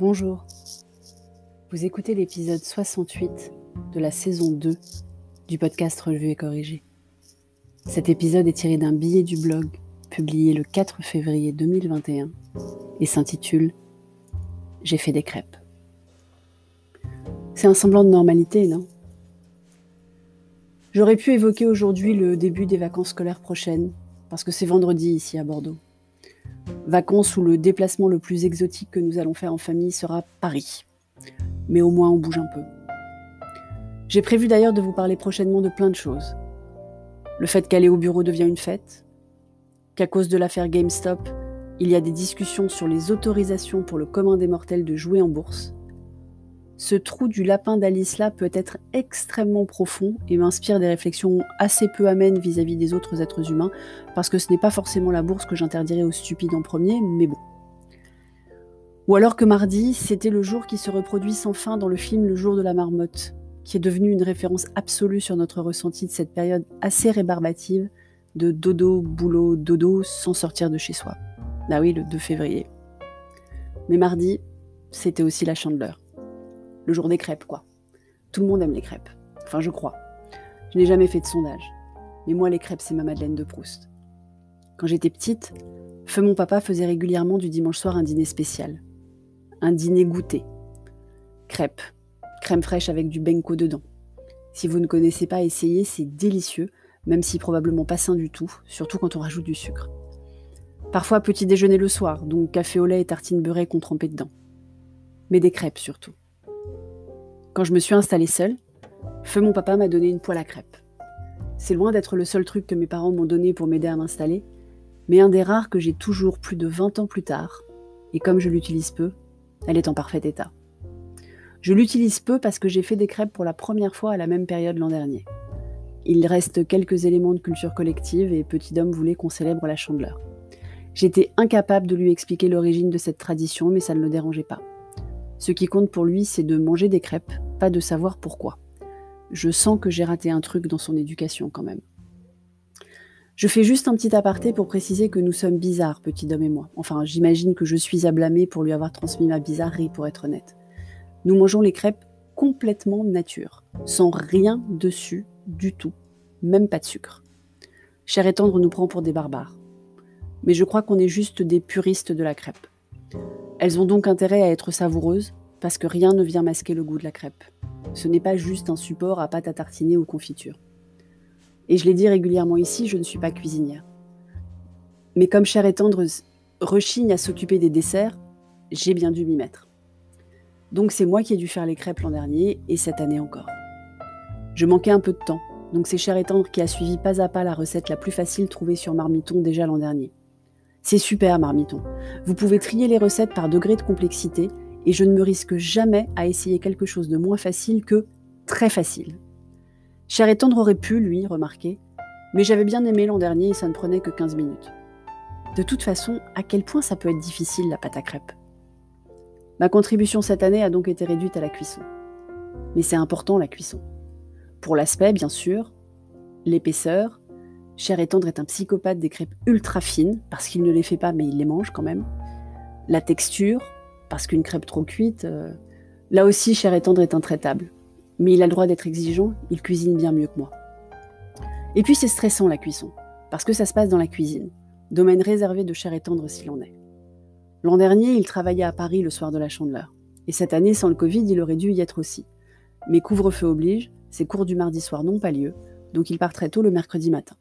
Bonjour. Vous écoutez l'épisode 68 de la saison 2 du podcast Revu et Corrigé. Cet épisode est tiré d'un billet du blog publié le 4 février 2021 et s'intitule J'ai fait des crêpes. C'est un semblant de normalité, non? J'aurais pu évoquer aujourd'hui le début des vacances scolaires prochaines, parce que c'est vendredi ici à Bordeaux. Vacances où le déplacement le plus exotique que nous allons faire en famille sera Paris. Mais au moins on bouge un peu. J'ai prévu d'ailleurs de vous parler prochainement de plein de choses. Le fait qu'aller au bureau devient une fête, qu'à cause de l'affaire GameStop, il y a des discussions sur les autorisations pour le commun des mortels de jouer en bourse, ce trou du lapin d'Alice-là peut être extrêmement profond et m'inspire des réflexions assez peu amènes vis-à-vis des autres êtres humains, parce que ce n'est pas forcément la bourse que j'interdirais aux stupides en premier, mais bon. Ou alors que mardi, c'était le jour qui se reproduit sans fin dans le film Le jour de la marmotte, qui est devenu une référence absolue sur notre ressenti de cette période assez rébarbative de dodo, boulot, dodo sans sortir de chez soi. Ah oui, le 2 février. Mais mardi, c'était aussi la chandeleur le jour des crêpes, quoi. Tout le monde aime les crêpes. Enfin, je crois. Je n'ai jamais fait de sondage. Mais moi, les crêpes, c'est ma Madeleine de Proust. Quand j'étais petite, feu mon papa faisait régulièrement du dimanche soir un dîner spécial. Un dîner goûté. Crêpes. Crème fraîche avec du benko dedans. Si vous ne connaissez pas, essayez, c'est délicieux, même si probablement pas sain du tout, surtout quand on rajoute du sucre. Parfois petit déjeuner le soir, donc café au lait et tartine beurrée qu'on trempait dedans. Mais des crêpes surtout. Quand je me suis installée seule, feu mon papa m'a donné une poêle à crêpes. C'est loin d'être le seul truc que mes parents m'ont donné pour m'aider à m'installer, mais un des rares que j'ai toujours plus de 20 ans plus tard, et comme je l'utilise peu, elle est en parfait état. Je l'utilise peu parce que j'ai fait des crêpes pour la première fois à la même période l'an dernier. Il reste quelques éléments de culture collective et Petit Dom voulait qu'on célèbre la chandeleur. J'étais incapable de lui expliquer l'origine de cette tradition, mais ça ne le dérangeait pas. Ce qui compte pour lui, c'est de manger des crêpes, pas de savoir pourquoi. Je sens que j'ai raté un truc dans son éducation quand même. Je fais juste un petit aparté pour préciser que nous sommes bizarres, petit homme et moi. Enfin, j'imagine que je suis à blâmer pour lui avoir transmis ma bizarrerie, pour être honnête. Nous mangeons les crêpes complètement nature, sans rien dessus du tout, même pas de sucre. Cher et tendre nous prend pour des barbares. Mais je crois qu'on est juste des puristes de la crêpe. Elles ont donc intérêt à être savoureuses, parce que rien ne vient masquer le goût de la crêpe. Ce n'est pas juste un support à pâte à tartiner ou confiture. Et je l'ai dit régulièrement ici, je ne suis pas cuisinière. Mais comme Cher et Tendre rechigne à s'occuper des desserts, j'ai bien dû m'y mettre. Donc c'est moi qui ai dû faire les crêpes l'an dernier et cette année encore. Je manquais un peu de temps, donc c'est Cher et Tendre qui a suivi pas à pas la recette la plus facile trouvée sur Marmiton déjà l'an dernier. C'est super, Marmiton. Vous pouvez trier les recettes par degré de complexité et je ne me risque jamais à essayer quelque chose de moins facile que très facile. Cher et tendre aurait pu, lui, remarquer, mais j'avais bien aimé l'an dernier et ça ne prenait que 15 minutes. De toute façon, à quel point ça peut être difficile la pâte à crêpes? Ma contribution cette année a donc été réduite à la cuisson. Mais c'est important la cuisson. Pour l'aspect, bien sûr, l'épaisseur, Cher et Tendre est un psychopathe des crêpes ultra fines, parce qu'il ne les fait pas, mais il les mange quand même. La texture, parce qu'une crêpe trop cuite, euh, là aussi, Cher et Tendre est intraitable. Mais il a le droit d'être exigeant, il cuisine bien mieux que moi. Et puis c'est stressant la cuisson, parce que ça se passe dans la cuisine, domaine réservé de Cher et Tendre s'il en est. L'an dernier, il travaillait à Paris le soir de la chandeleur. Et cette année, sans le Covid, il aurait dû y être aussi. Mais couvre-feu oblige, ses cours du mardi soir n'ont pas lieu, donc il part très tôt le mercredi matin.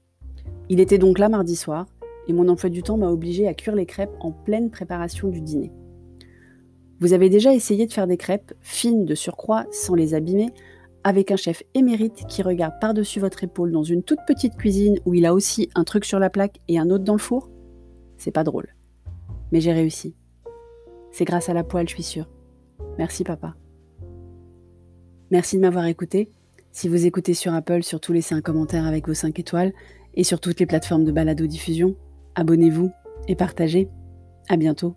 Il était donc là mardi soir, et mon emploi du temps m'a obligé à cuire les crêpes en pleine préparation du dîner. Vous avez déjà essayé de faire des crêpes, fines de surcroît, sans les abîmer, avec un chef émérite qui regarde par-dessus votre épaule dans une toute petite cuisine où il a aussi un truc sur la plaque et un autre dans le four? C'est pas drôle. Mais j'ai réussi. C'est grâce à la poêle, je suis sûre. Merci papa. Merci de m'avoir écouté. Si vous écoutez sur Apple, surtout laissez un commentaire avec vos 5 étoiles et sur toutes les plateformes de balado-diffusion. Abonnez-vous et partagez. À bientôt.